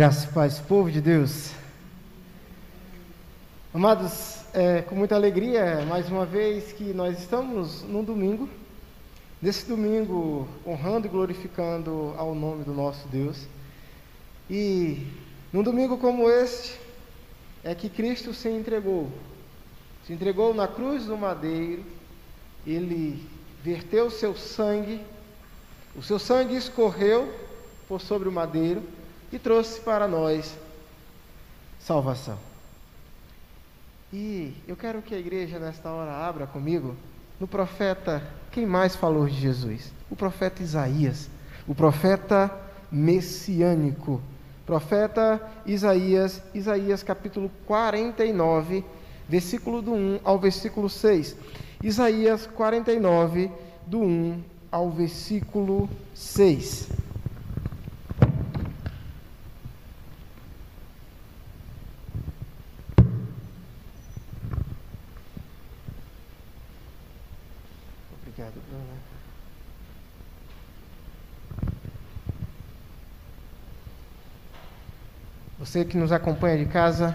Graças e paz, povo de Deus. Amados, é com muita alegria, mais uma vez, que nós estamos num domingo, nesse domingo, honrando e glorificando ao nome do nosso Deus. E num domingo como este, é que Cristo se entregou. Se entregou na cruz do madeiro, ele verteu o seu sangue, o seu sangue escorreu por sobre o madeiro e trouxe para nós salvação. E eu quero que a igreja nesta hora abra comigo no profeta, quem mais falou de Jesus? O profeta Isaías, o profeta messiânico. Profeta Isaías, Isaías capítulo 49, versículo do 1 ao versículo 6. Isaías 49, do 1 ao versículo 6. Você que nos acompanha de casa,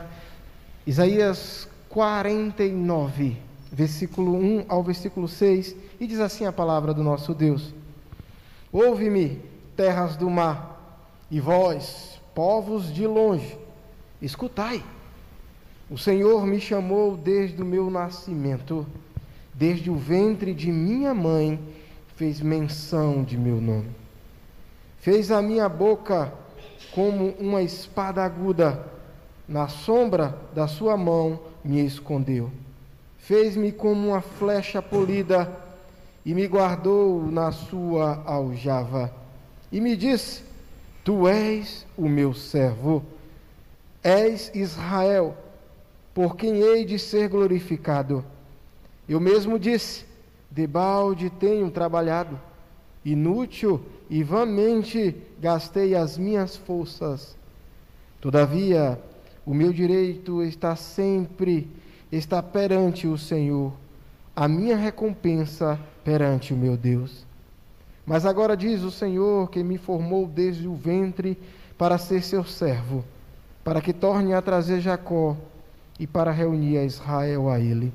Isaías 49, versículo 1 ao versículo 6, e diz assim a palavra do nosso Deus: Ouve-me, terras do mar, e vós, povos de longe, escutai. O Senhor me chamou desde o meu nascimento, desde o ventre de minha mãe, fez menção de meu nome. Fez a minha boca como uma espada aguda, na sombra da sua mão me escondeu. Fez-me como uma flecha polida e me guardou na sua aljava. E me disse: Tu és o meu servo, és Israel, por quem hei de ser glorificado. Eu mesmo disse: Debalde tenho trabalhado, inútil e vãmente gastei as minhas forças. Todavia, o meu direito está sempre, está perante o Senhor, a minha recompensa perante o meu Deus. Mas agora diz o Senhor que me formou desde o ventre para ser seu servo, para que torne a trazer Jacó e para reunir a Israel a ele.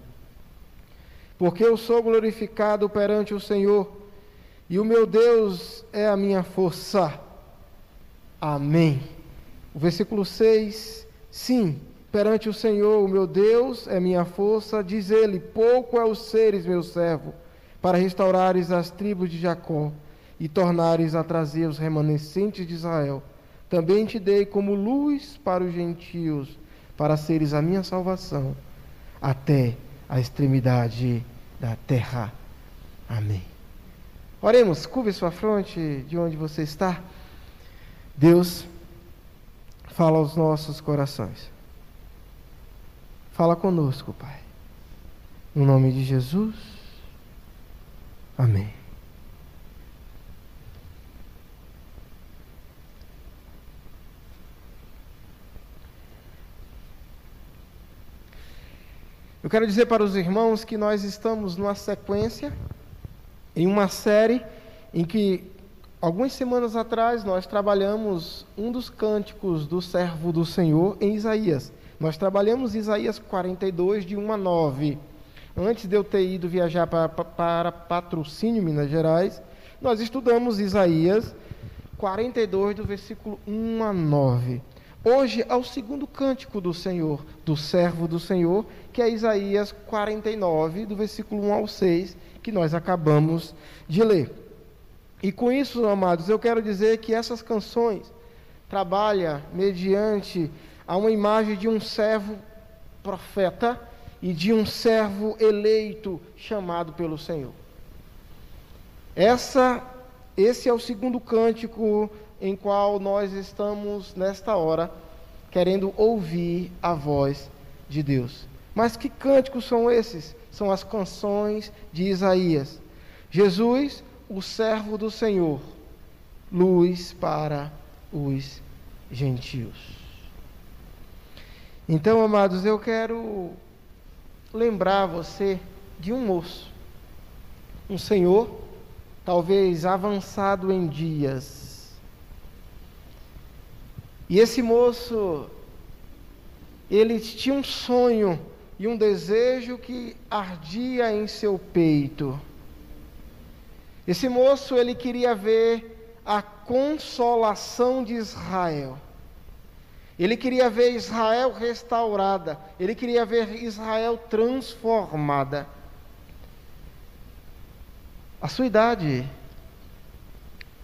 Porque eu sou glorificado perante o Senhor, e o meu Deus é a minha força. Amém. O versículo 6, sim, perante o Senhor, o meu Deus é minha força, diz ele: pouco é os seres, meu servo, para restaurares as tribos de Jacó e tornares a trazer os remanescentes de Israel. Também te dei como luz para os gentios, para seres a minha salvação, até a extremidade da terra. Amém. Oremos, curve sua fronte de onde você está. Deus, fala aos nossos corações. Fala conosco, Pai. No nome de Jesus. Amém. Eu quero dizer para os irmãos que nós estamos numa sequência, em uma série em que algumas semanas atrás nós trabalhamos um dos cânticos do servo do Senhor em Isaías. Nós trabalhamos Isaías 42, de 1 a 9. Antes de eu ter ido viajar para, para Patrocínio, Minas Gerais, nós estudamos Isaías 42, do versículo 1 a 9. Hoje é o segundo cântico do Senhor, do servo do Senhor, que é Isaías 49, do versículo 1 ao 6, que nós acabamos de ler. E com isso, amados, eu quero dizer que essas canções trabalham mediante a uma imagem de um servo profeta e de um servo eleito chamado pelo Senhor. Essa, esse é o segundo cântico em qual nós estamos nesta hora querendo ouvir a voz de Deus. Mas que cânticos são esses? São as canções de Isaías. Jesus, o servo do Senhor, luz para os gentios. Então, amados, eu quero lembrar você de um moço, um senhor, talvez avançado em dias, E esse moço, ele tinha um sonho e um desejo que ardia em seu peito. Esse moço, ele queria ver a consolação de Israel. Ele queria ver Israel restaurada, ele queria ver Israel transformada. A sua idade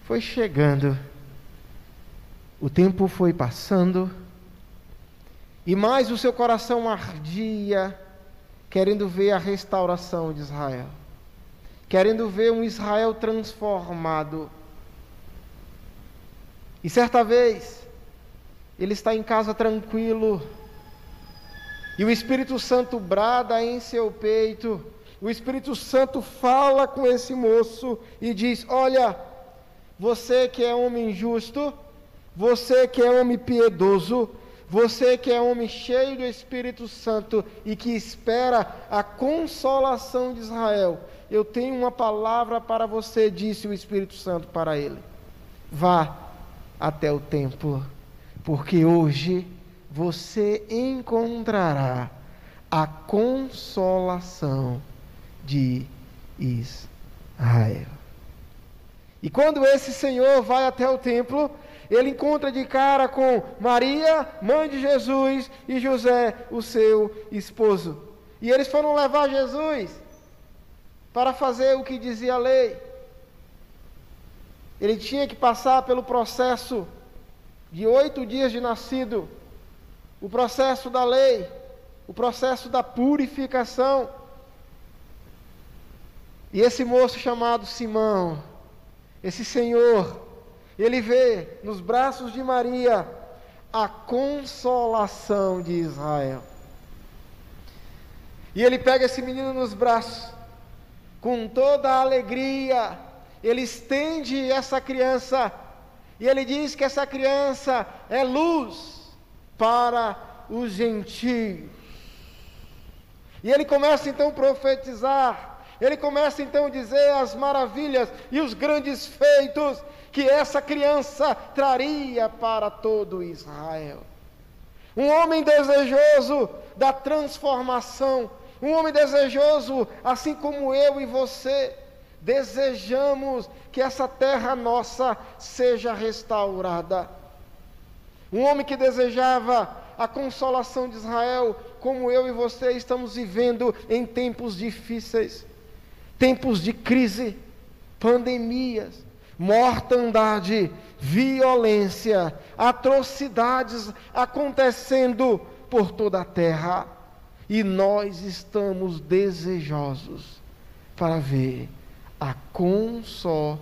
foi chegando, o tempo foi passando, e mais o seu coração ardia, querendo ver a restauração de Israel, querendo ver um Israel transformado. E certa vez, ele está em casa tranquilo, e o Espírito Santo brada em seu peito, o Espírito Santo fala com esse moço e diz: Olha, você que é homem justo, você que é homem piedoso, você que é homem cheio do Espírito Santo e que espera a consolação de Israel, eu tenho uma palavra para você, disse o Espírito Santo para ele. Vá até o templo porque hoje você encontrará a consolação de Israel. E quando esse Senhor vai até o templo, ele encontra de cara com Maria, mãe de Jesus, e José, o seu esposo. E eles foram levar Jesus para fazer o que dizia a lei. Ele tinha que passar pelo processo de oito dias de nascido, o processo da lei, o processo da purificação. E esse moço chamado Simão, esse senhor, ele vê nos braços de Maria a consolação de Israel. E ele pega esse menino nos braços, com toda a alegria, ele estende essa criança e ele diz que essa criança é luz para os gentios. E ele começa então a profetizar, ele começa então a dizer as maravilhas e os grandes feitos que essa criança traria para todo Israel. Um homem desejoso da transformação, um homem desejoso, assim como eu e você, desejamos que essa terra nossa seja restaurada. Um homem que desejava a consolação de Israel, como eu e você estamos vivendo em tempos difíceis, tempos de crise, pandemias, mortandade, violência, atrocidades acontecendo por toda a terra. E nós estamos desejosos para ver a consolação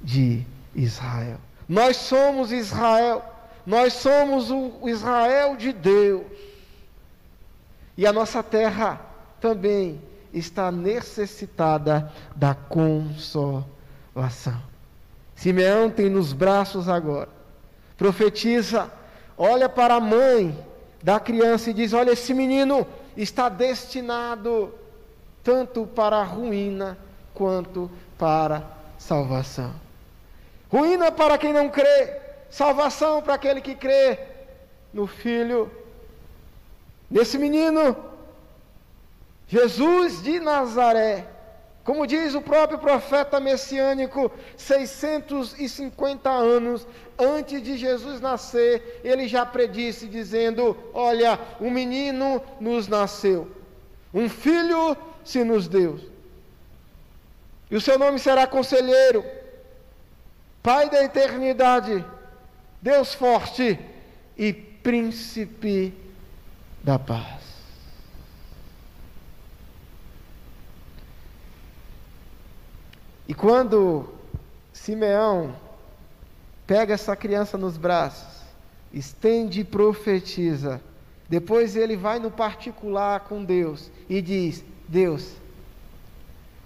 de Israel. Nós somos Israel, nós somos o Israel de Deus. E a nossa terra também está necessitada da consolação. Simeão tem nos braços agora, profetiza, olha para a mãe da criança e diz: Olha, esse menino está destinado tanto para a ruína quanto para salvação. Ruína para quem não crê, salvação para aquele que crê no Filho, nesse menino, Jesus de Nazaré. Como diz o próprio profeta messiânico, 650 anos antes de Jesus nascer, ele já predisse, dizendo: Olha, um menino nos nasceu, um filho se nos deu. E o seu nome será Conselheiro, Pai da Eternidade, Deus Forte e Príncipe da Paz. E quando Simeão pega essa criança nos braços, estende e profetiza, depois ele vai no particular com Deus e diz: Deus,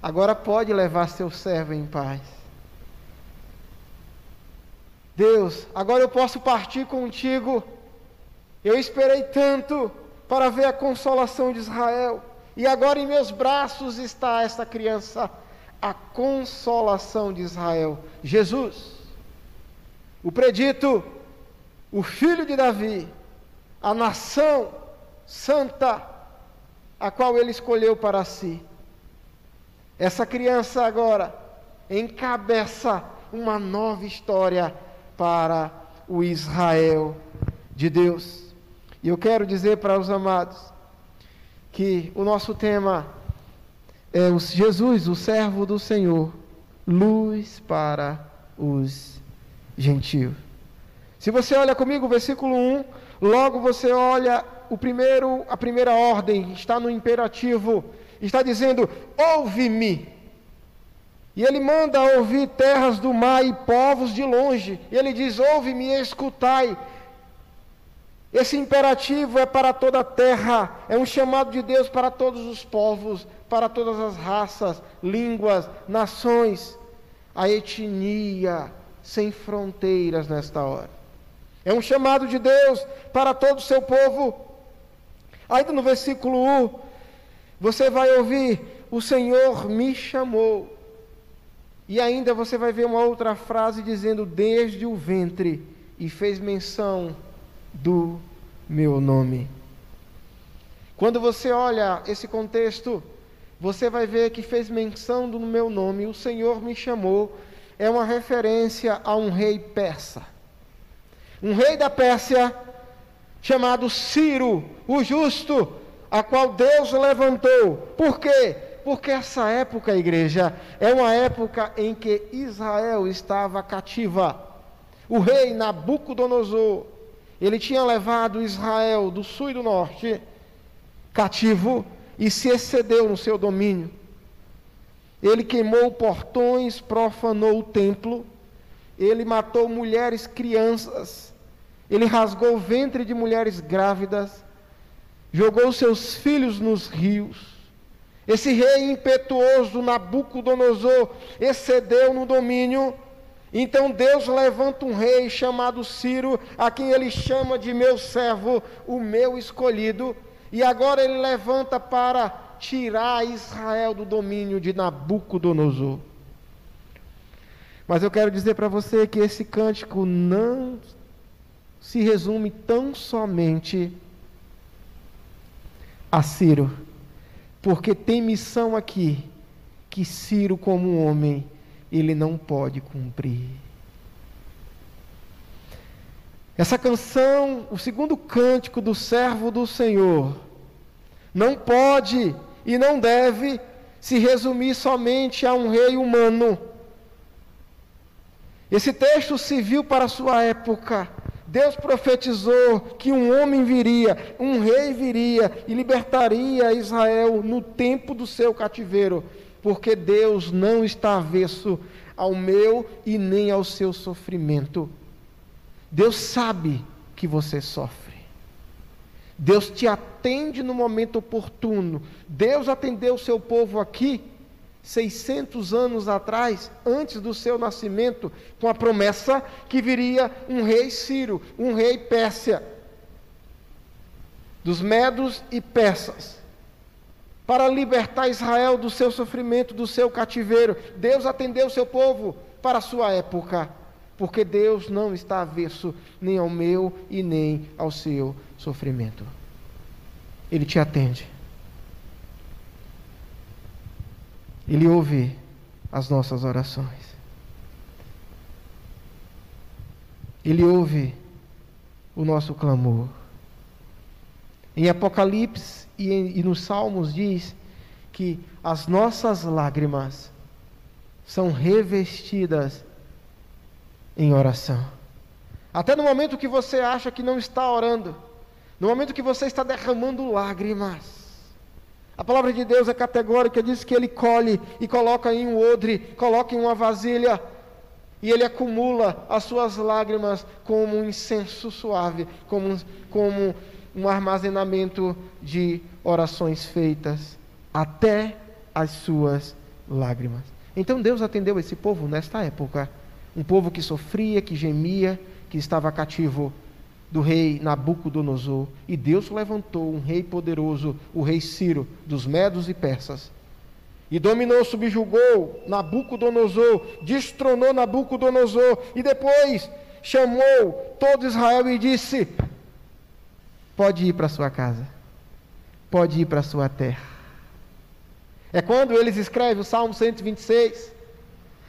agora pode levar seu servo em paz. Deus, agora eu posso partir contigo. Eu esperei tanto para ver a consolação de Israel, e agora em meus braços está esta criança, a consolação de Israel, Jesus. o predito, o filho de Davi, a nação santa, a qual ele escolheu para si. Essa criança agora encabeça uma nova história para o Israel de Deus. E eu quero dizer para os amados que o nosso tema é o Jesus, o servo do Senhor, luz para os gentios. Se você olha comigo versículo 1, logo você olha o primeiro, a primeira ordem, está no imperativo, está dizendo: ouve-me. E ele manda ouvir terras do mar e povos de longe. E ele diz: ouve-me e escutai. Esse imperativo é para toda a terra, é um chamado de Deus para todos os povos, para todas as raças, línguas, nações, a etnia sem fronteiras nesta hora. É um chamado de Deus para todo o seu povo. Ainda no versículo 1, você vai ouvir: O Senhor me chamou. E ainda você vai ver uma outra frase dizendo: Desde o ventre, e fez menção do meu nome. Quando você olha esse contexto, você vai ver que fez menção do meu nome, o Senhor me chamou, é uma referência a um rei persa. Um rei da Pérsia chamado Ciro, o justo, a qual Deus levantou. Por quê? Porque essa época, igreja, é uma época em que Israel estava cativa. O rei Nabucodonosor ele tinha levado Israel do sul e do norte cativo e se excedeu no seu domínio. Ele queimou portões, profanou o templo, ele matou mulheres, crianças, ele rasgou o ventre de mulheres grávidas, jogou seus filhos nos rios. Esse rei impetuoso, Nabucodonosor, excedeu no domínio. Então Deus levanta um rei chamado Ciro, a quem ele chama de meu servo, o meu escolhido, e agora ele levanta para tirar Israel do domínio de Nabucodonosor. Mas eu quero dizer para você que esse cântico não se resume tão somente a Ciro, porque tem missão aqui que Ciro, como homem, ele não pode cumprir. Essa canção, o segundo cântico do servo do Senhor, não pode e não deve se resumir somente a um rei humano. Esse texto viu para sua época. Deus profetizou que um homem viria, um rei viria e libertaria Israel no tempo do seu cativeiro porque Deus não está avesso ao meu e nem ao seu sofrimento. Deus sabe que você sofre. Deus te atende no momento oportuno. Deus atendeu o seu povo aqui 600 anos atrás, antes do seu nascimento, com a promessa que viria um rei Ciro, um rei Pérsia, dos medos e persas para libertar Israel do seu sofrimento, do seu cativeiro. Deus atendeu o seu povo para a sua época, porque Deus não está avesso nem ao meu e nem ao seu sofrimento. Ele te atende. Ele ouve as nossas orações. Ele ouve o nosso clamor. Em Apocalipse e, e nos Salmos diz que as nossas lágrimas são revestidas em oração. Até no momento que você acha que não está orando, no momento que você está derramando lágrimas, a palavra de Deus é categórica, diz que ele colhe e coloca em um odre, coloca em uma vasilha, e ele acumula as suas lágrimas como um incenso suave, como, como um armazenamento de orações feitas até as suas lágrimas. Então Deus atendeu esse povo nesta época, um povo que sofria, que gemia, que estava cativo do rei Nabucodonosor, e Deus levantou um rei poderoso, o rei Ciro, dos medos e persas. E dominou, subjugou Nabucodonosor, destronou Nabucodonosor, e depois chamou todo Israel e disse: Pode ir para sua casa, pode ir para sua terra. É quando eles escrevem o Salmo 126.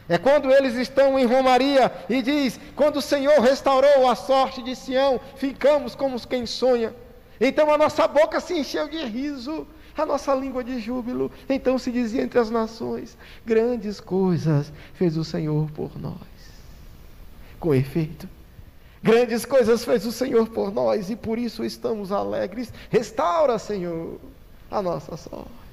É quando eles estão em Romaria e diz: Quando o Senhor restaurou a sorte de Sião, ficamos como quem sonha. Então a nossa boca se encheu de riso, a nossa língua de júbilo. Então se dizia entre as nações: Grandes coisas fez o Senhor por nós. Com efeito, grandes coisas fez o Senhor por nós e por isso estamos alegres. Restaura, Senhor, a nossa sorte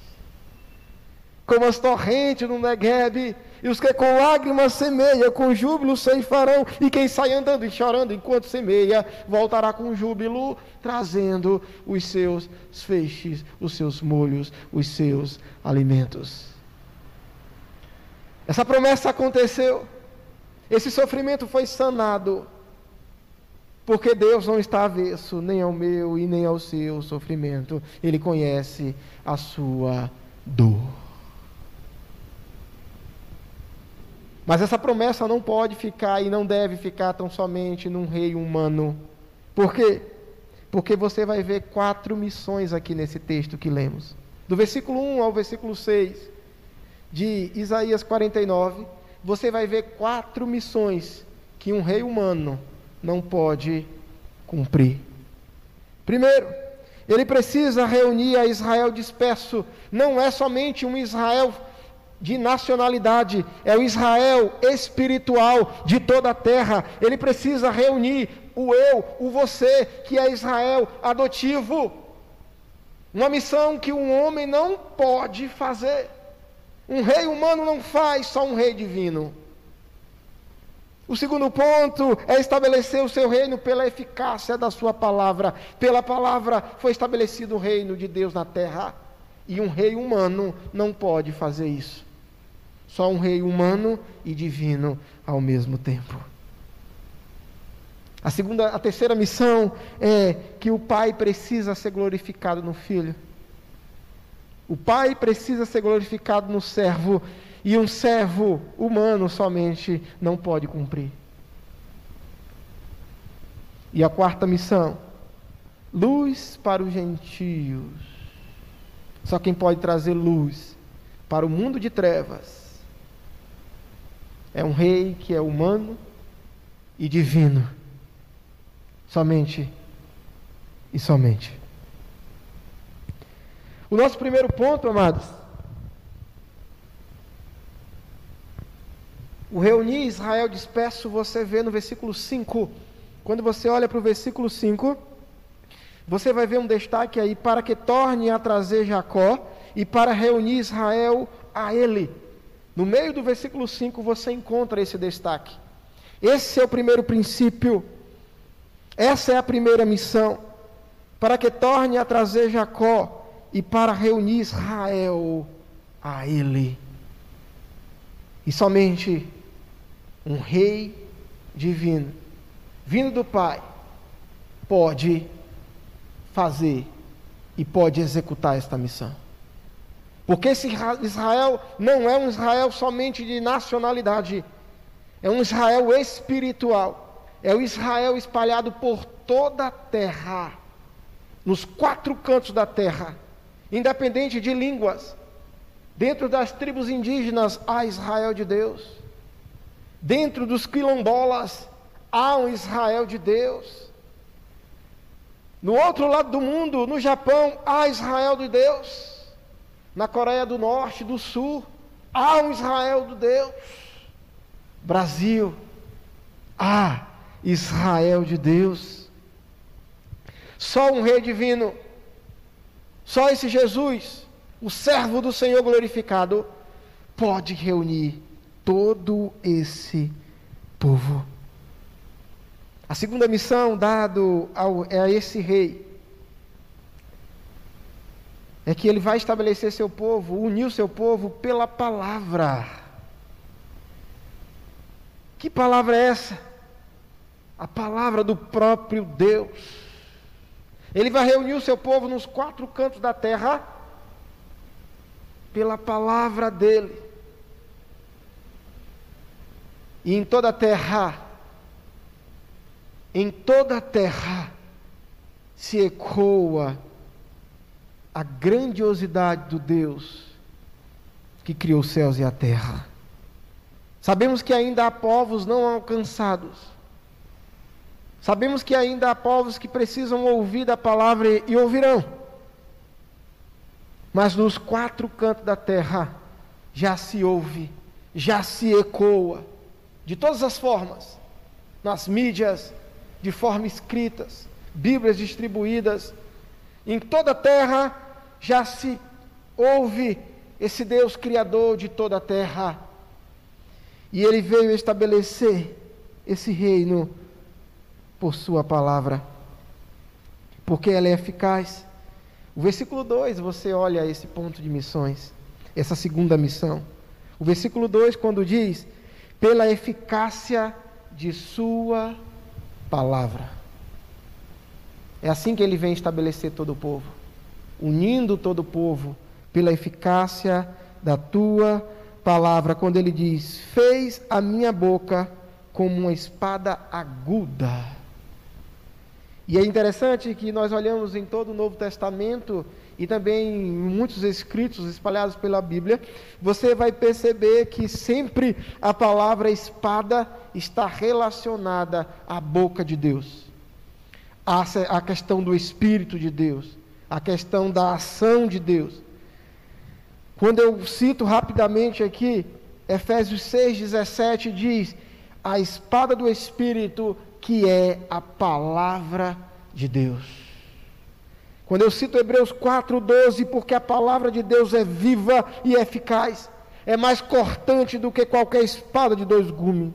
como as torrentes no Negueb, e os que com lágrimas semeiam, com júbilo ceifarão, e quem sai andando e chorando enquanto semeia, voltará com júbilo, trazendo os seus feixes, os seus molhos, os seus alimentos. Essa promessa aconteceu, esse sofrimento foi sanado, porque Deus não está avesso nem ao meu e nem ao seu sofrimento, Ele conhece a sua dor. Mas essa promessa não pode ficar e não deve ficar tão somente num rei humano. Por quê? Porque você vai ver quatro missões aqui nesse texto que lemos. Do versículo 1 ao versículo 6 de Isaías 49, você vai ver quatro missões que um rei humano não pode cumprir. Primeiro, ele precisa reunir a Israel disperso. Não é somente um Israel de nacionalidade, é o Israel espiritual de toda a terra. Ele precisa reunir o eu, o você, que é Israel adotivo. Uma missão que um homem não pode fazer. Um rei humano não faz, só um rei divino. O segundo ponto é estabelecer o seu reino pela eficácia da sua palavra. Pela palavra foi estabelecido o reino de Deus na terra. E um rei humano não pode fazer isso. Só um rei humano e divino ao mesmo tempo. A segunda, a terceira missão é que o pai precisa ser glorificado no filho. O pai precisa ser glorificado no servo e um servo humano somente não pode cumprir. E a quarta missão, luz para os gentios. Só quem pode trazer luz para o mundo de trevas é um rei que é humano e divino. Somente e somente. O nosso primeiro ponto, amados, o reunir Israel disperso, você vê no versículo 5. Quando você olha para o versículo 5, você vai ver um destaque aí para que torne a trazer Jacó e para reunir Israel a ele. No meio do versículo 5 você encontra esse destaque. Esse é o primeiro princípio. Essa é a primeira missão. Para que torne a trazer Jacó e para reunir Israel a ele. E somente um rei divino, vindo do Pai, pode fazer e pode executar esta missão. Porque esse Israel não é um Israel somente de nacionalidade, é um Israel espiritual, é o Israel espalhado por toda a terra, nos quatro cantos da terra, independente de línguas. Dentro das tribos indígenas há Israel de Deus, dentro dos quilombolas há um Israel de Deus. No outro lado do mundo, no Japão, há Israel de Deus na Coreia do Norte, do Sul, há um Israel do Deus. Brasil, há Israel de Deus. Só um rei divino, só esse Jesus, o servo do Senhor glorificado, pode reunir todo esse povo. A segunda missão dada é a esse rei é que ele vai estabelecer seu povo, unir o seu povo pela palavra. Que palavra é essa? A palavra do próprio Deus. Ele vai reunir o seu povo nos quatro cantos da terra pela palavra dele. E em toda a terra em toda a terra se ecoa a grandiosidade do Deus que criou os céus e a terra. Sabemos que ainda há povos não alcançados. Sabemos que ainda há povos que precisam ouvir da palavra e ouvirão. Mas nos quatro cantos da terra já se ouve, já se ecoa, de todas as formas, nas mídias, de forma escritas, Bíblias distribuídas, em toda a terra já se ouve esse Deus criador de toda a terra. E ele veio estabelecer esse reino por sua palavra, porque ela é eficaz. O versículo 2, você olha esse ponto de missões, essa segunda missão. O versículo 2, quando diz: pela eficácia de Sua palavra. É assim que ele vem estabelecer todo o povo, unindo todo o povo pela eficácia da tua palavra, quando ele diz: Fez a minha boca como uma espada aguda. E é interessante que nós olhamos em todo o Novo Testamento e também em muitos escritos espalhados pela Bíblia, você vai perceber que sempre a palavra espada está relacionada à boca de Deus, à questão do Espírito de Deus, à questão da ação de Deus. Quando eu cito rapidamente aqui, Efésios 6,17 diz: a espada do Espírito que é a palavra de Deus. Quando eu cito Hebreus 4,12, porque a palavra de Deus é viva e eficaz, é mais cortante do que qualquer espada de dois gumes,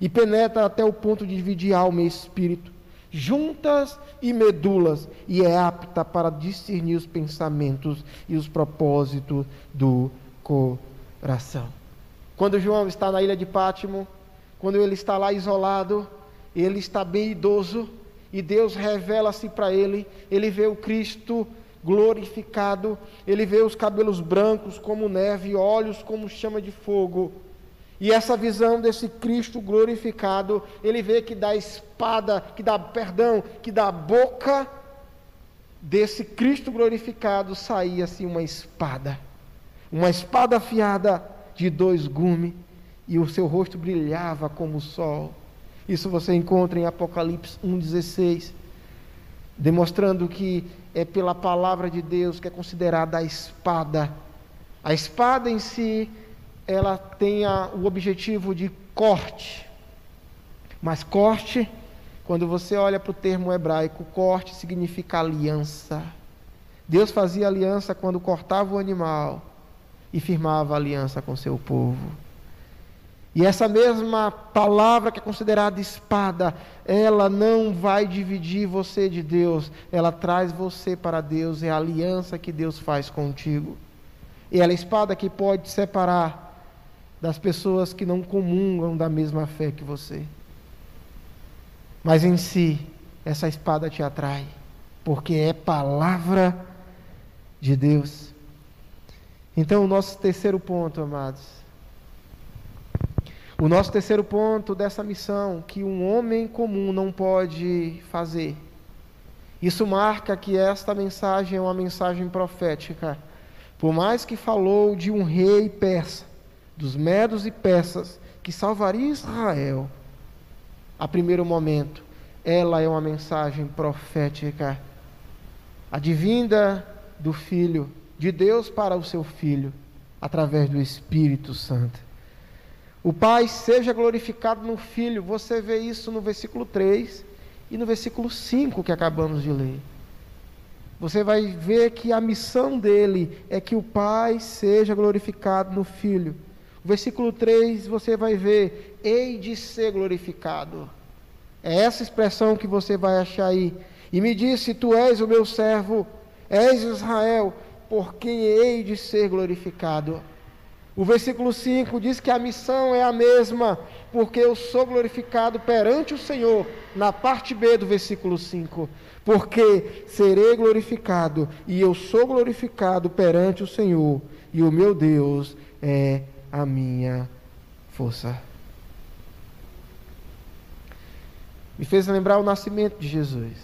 e penetra até o ponto de dividir alma e espírito, juntas e medulas, e é apta para discernir os pensamentos e os propósitos do coração. Quando João está na ilha de Pátimo, quando ele está lá isolado, ele está bem idoso e Deus revela-se para ele. Ele vê o Cristo glorificado, ele vê os cabelos brancos como neve, olhos como chama de fogo. E essa visão desse Cristo glorificado, ele vê que da espada, que dá perdão, que da boca desse Cristo glorificado saía-se uma espada, uma espada afiada de dois gumes, e o seu rosto brilhava como o sol. Isso você encontra em Apocalipse 1,16, demonstrando que é pela palavra de Deus que é considerada a espada. A espada em si, ela tem a, o objetivo de corte. Mas corte, quando você olha para o termo hebraico, corte significa aliança. Deus fazia aliança quando cortava o animal e firmava aliança com seu povo. E essa mesma palavra que é considerada espada, ela não vai dividir você de Deus, ela traz você para Deus, é a aliança que Deus faz contigo. E ela é a espada que pode separar das pessoas que não comungam da mesma fé que você. Mas em si, essa espada te atrai, porque é palavra de Deus. Então, o nosso terceiro ponto, amados, o nosso terceiro ponto dessa missão, que um homem comum não pode fazer. Isso marca que esta mensagem é uma mensagem profética. Por mais que falou de um rei persa, dos medos e persas, que salvaria Israel, a primeiro momento, ela é uma mensagem profética. A divinda do Filho, de Deus para o seu Filho, através do Espírito Santo. O Pai seja glorificado no Filho. Você vê isso no versículo 3 e no versículo 5 que acabamos de ler. Você vai ver que a missão dele é que o Pai seja glorificado no Filho. O versículo 3 você vai ver: hei de ser glorificado. É essa expressão que você vai achar aí. E me disse: Tu és o meu servo, és Israel, por quem hei de ser glorificado. O versículo 5 diz que a missão é a mesma, porque eu sou glorificado perante o Senhor, na parte B do versículo 5. Porque serei glorificado, e eu sou glorificado perante o Senhor, e o meu Deus é a minha força. Me fez lembrar o nascimento de Jesus.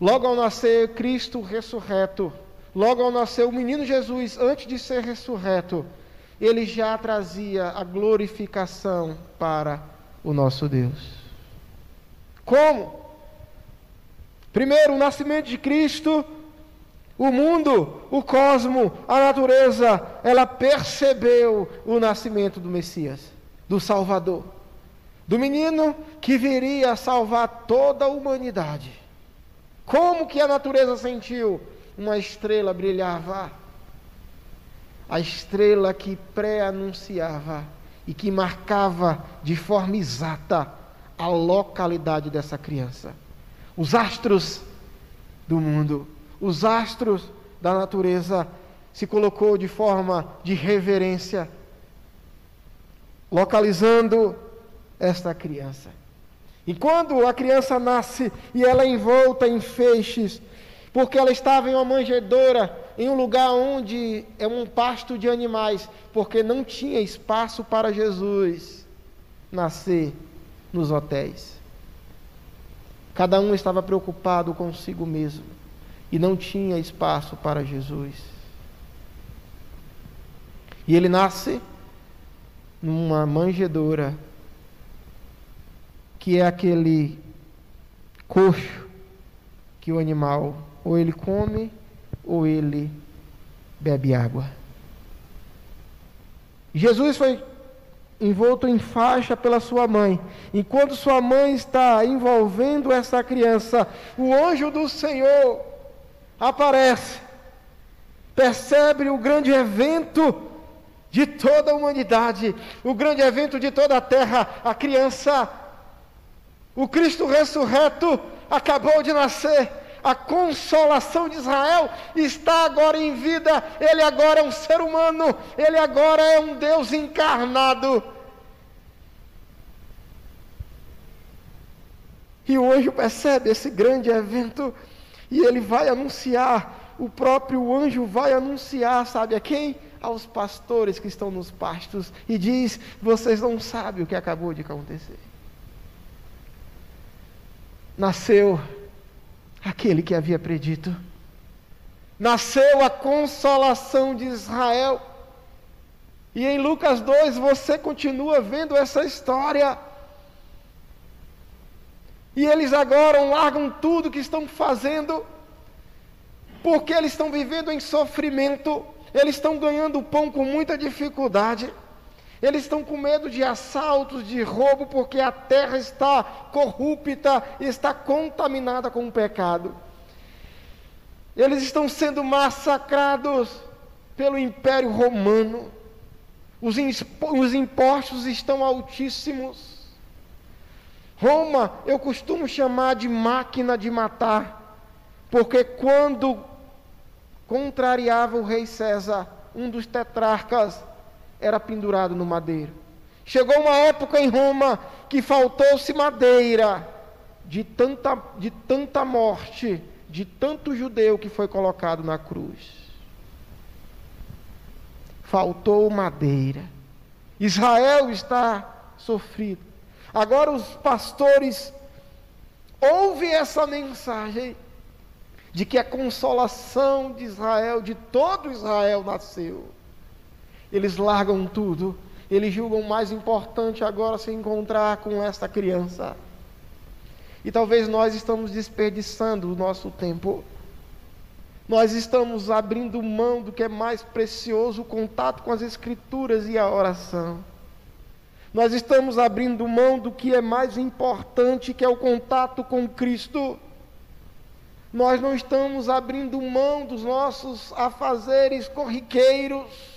Logo ao nascer Cristo ressurreto, logo ao nascer o menino Jesus, antes de ser ressurreto, ele já trazia a glorificação para o nosso Deus. Como? Primeiro, o nascimento de Cristo, o mundo, o cosmo, a natureza, ela percebeu o nascimento do Messias, do Salvador, do menino que viria a salvar toda a humanidade. Como que a natureza sentiu? Uma estrela brilhava, a estrela que pré-anunciava e que marcava de forma exata a localidade dessa criança. Os astros do mundo, os astros da natureza se colocou de forma de reverência, localizando esta criança. E quando a criança nasce e ela é envolta em feixes, porque ela estava em uma manjedoura, em um lugar onde é um pasto de animais, porque não tinha espaço para Jesus nascer nos hotéis. Cada um estava preocupado consigo mesmo e não tinha espaço para Jesus. E ele nasce numa manjedoura, que é aquele coxo que o animal ou ele come ou ele bebe água. Jesus foi envolto em faixa pela sua mãe. Enquanto sua mãe está envolvendo essa criança, o anjo do Senhor aparece, percebe o grande evento de toda a humanidade, o grande evento de toda a terra, a criança, o Cristo ressurreto acabou de nascer. A consolação de Israel está agora em vida. Ele agora é um ser humano. Ele agora é um Deus encarnado. E o anjo percebe esse grande evento e ele vai anunciar. O próprio anjo vai anunciar, sabe a quem? Aos pastores que estão nos pastos e diz: Vocês não sabem o que acabou de acontecer. Nasceu aquele que havia predito. Nasceu a consolação de Israel. E em Lucas 2 você continua vendo essa história. E eles agora largam tudo que estão fazendo, porque eles estão vivendo em sofrimento, eles estão ganhando pão com muita dificuldade. Eles estão com medo de assaltos, de roubo, porque a terra está corrupta, está contaminada com o pecado. Eles estão sendo massacrados pelo Império Romano. Os, os impostos estão altíssimos. Roma eu costumo chamar de máquina de matar, porque quando contrariava o rei César, um dos tetrarcas, era pendurado no madeiro. Chegou uma época em Roma que faltou-se madeira de tanta, de tanta morte, de tanto judeu que foi colocado na cruz. Faltou madeira. Israel está sofrido. Agora os pastores ouvem essa mensagem de que a consolação de Israel, de todo Israel, nasceu. Eles largam tudo. Eles julgam mais importante agora se encontrar com esta criança. E talvez nós estamos desperdiçando o nosso tempo. Nós estamos abrindo mão do que é mais precioso, o contato com as Escrituras e a oração. Nós estamos abrindo mão do que é mais importante, que é o contato com Cristo. Nós não estamos abrindo mão dos nossos afazeres corriqueiros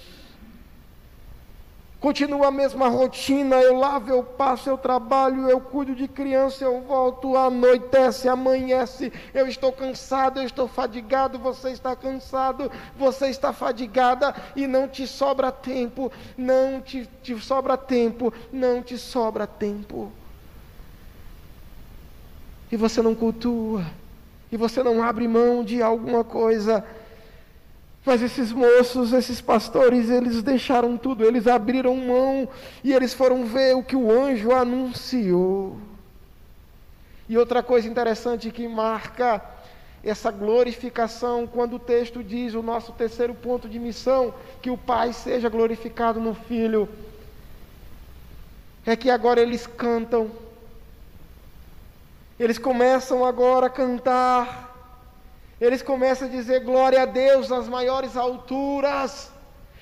Continua a mesma rotina, eu lavo, eu passo, eu trabalho, eu cuido de criança, eu volto, anoitece, amanhece, eu estou cansado, eu estou fadigado, você está cansado, você está fadigada e não te sobra tempo, não te, te sobra tempo, não te sobra tempo. E você não cultua, e você não abre mão de alguma coisa mas esses moços, esses pastores, eles deixaram tudo, eles abriram mão e eles foram ver o que o anjo anunciou. E outra coisa interessante que marca essa glorificação, quando o texto diz, o nosso terceiro ponto de missão, que o Pai seja glorificado no Filho, é que agora eles cantam, eles começam agora a cantar, eles começam a dizer glória a Deus nas maiores alturas,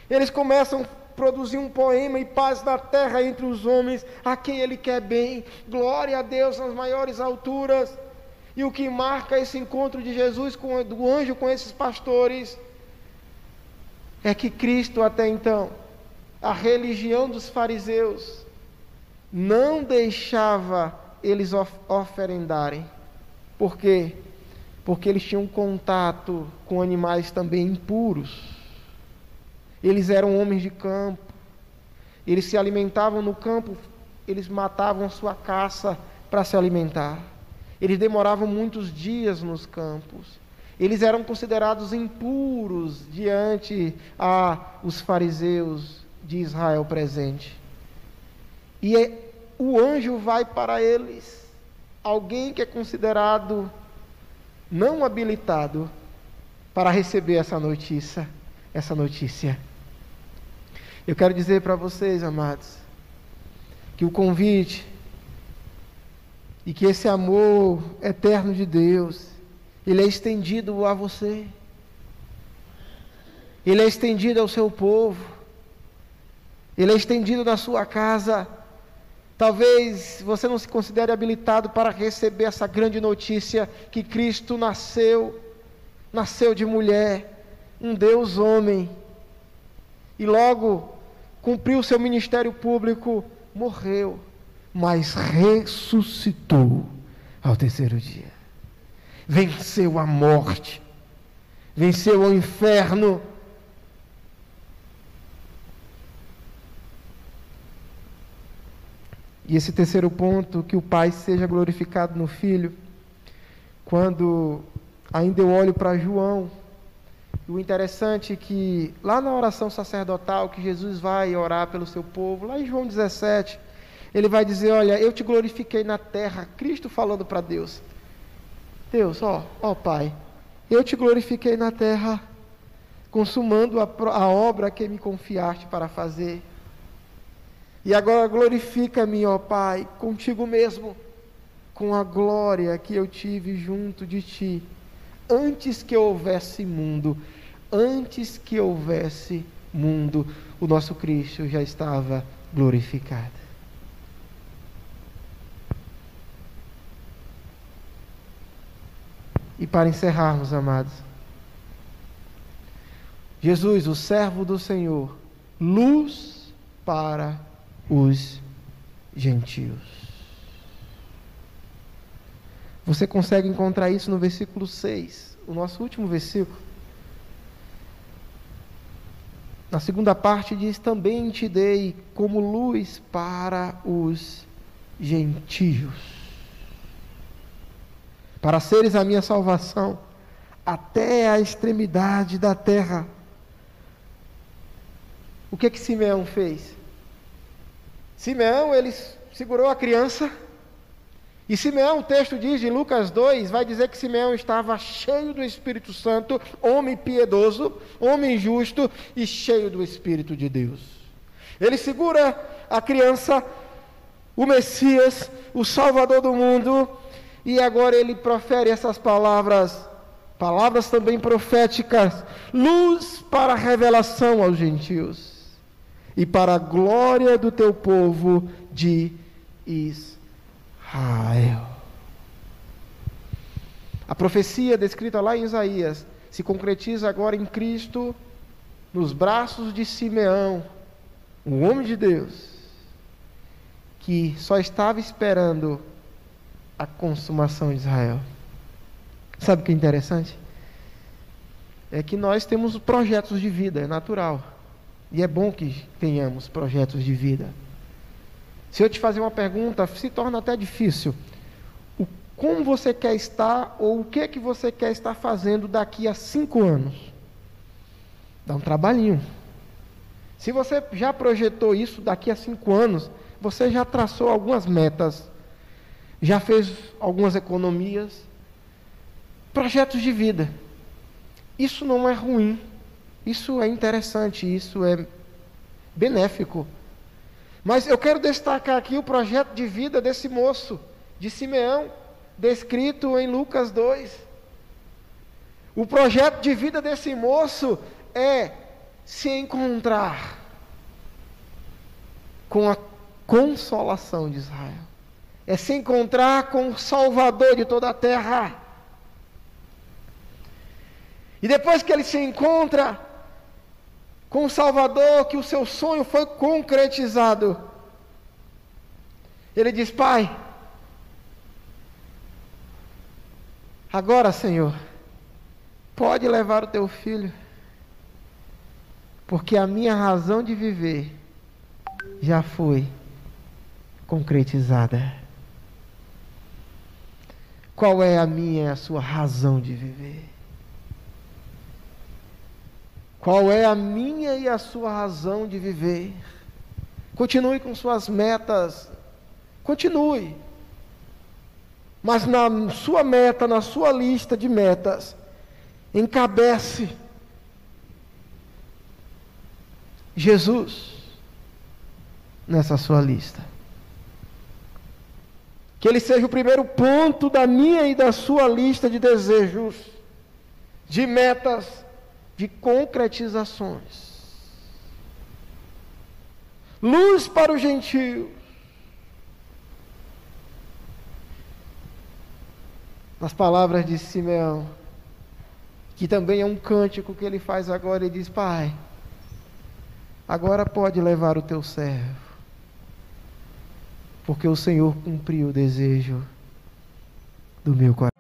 eles começam a produzir um poema e paz na terra entre os homens, a quem Ele quer bem, glória a Deus nas maiores alturas. E o que marca esse encontro de Jesus, com, do anjo com esses pastores, é que Cristo, até então, a religião dos fariseus, não deixava eles of oferendarem. Por quê? Porque eles tinham contato com animais também impuros. Eles eram homens de campo. Eles se alimentavam no campo, eles matavam sua caça para se alimentar. Eles demoravam muitos dias nos campos. Eles eram considerados impuros diante a os fariseus de Israel presente. E é, o anjo vai para eles, alguém que é considerado não habilitado para receber essa notícia, essa notícia. Eu quero dizer para vocês, amados, que o convite e que esse amor eterno de Deus, ele é estendido a você. Ele é estendido ao seu povo. Ele é estendido na sua casa. Talvez você não se considere habilitado para receber essa grande notícia que Cristo nasceu, nasceu de mulher, um Deus homem, e logo cumpriu seu ministério público, morreu mas ressuscitou ao terceiro dia. Venceu a morte, venceu o inferno. E esse terceiro ponto, que o Pai seja glorificado no Filho, quando ainda eu olho para João, o interessante é que lá na oração sacerdotal que Jesus vai orar pelo seu povo, lá em João 17, ele vai dizer: Olha, eu te glorifiquei na terra. Cristo falando para Deus: Deus, ó, ó Pai, eu te glorifiquei na terra, consumando a, a obra que me confiaste para fazer. E agora glorifica-me, ó Pai, contigo mesmo, com a glória que eu tive junto de ti, antes que houvesse mundo, antes que houvesse mundo, o nosso Cristo já estava glorificado. E para encerrarmos, amados, Jesus, o servo do Senhor, luz para os gentios. Você consegue encontrar isso no versículo 6, o nosso último versículo. Na segunda parte diz: Também te dei como luz para os gentios para seres a minha salvação até a extremidade da terra. O que que Simeão fez? Simeão, ele segurou a criança, e Simeão, o texto diz em Lucas 2, vai dizer que Simeão estava cheio do Espírito Santo, homem piedoso, homem justo e cheio do Espírito de Deus. Ele segura a criança, o Messias, o Salvador do mundo, e agora ele profere essas palavras, palavras também proféticas: luz para a revelação aos gentios e para a glória do teu povo de Israel. A profecia descrita lá em Isaías se concretiza agora em Cristo, nos braços de Simeão, um homem de Deus, que só estava esperando a consumação de Israel. Sabe o que é interessante? É que nós temos projetos de vida, é natural. E é bom que tenhamos projetos de vida. Se eu te fazer uma pergunta, se torna até difícil. O, como você quer estar ou o que é que você quer estar fazendo daqui a cinco anos? Dá um trabalhinho. Se você já projetou isso daqui a cinco anos, você já traçou algumas metas já fez algumas economias, projetos de vida. Isso não é ruim, isso é interessante, isso é benéfico. Mas eu quero destacar aqui o projeto de vida desse moço, de Simeão, descrito em Lucas 2. O projeto de vida desse moço é se encontrar com a consolação de Israel. É se encontrar com o Salvador de toda a terra. E depois que ele se encontra com o Salvador, que o seu sonho foi concretizado, ele diz: Pai, agora, Senhor, pode levar o teu filho, porque a minha razão de viver já foi concretizada. Qual é a minha e a sua razão de viver? Qual é a minha e a sua razão de viver? Continue com suas metas, continue. Mas na sua meta, na sua lista de metas, encabece Jesus nessa sua lista. Que ele seja o primeiro ponto da minha e da sua lista de desejos, de metas, de concretizações. Luz para os gentios. Nas palavras de Simeão, que também é um cântico que ele faz agora, ele diz: Pai, agora pode levar o teu servo, porque o Senhor cumpriu o desejo do meu coração.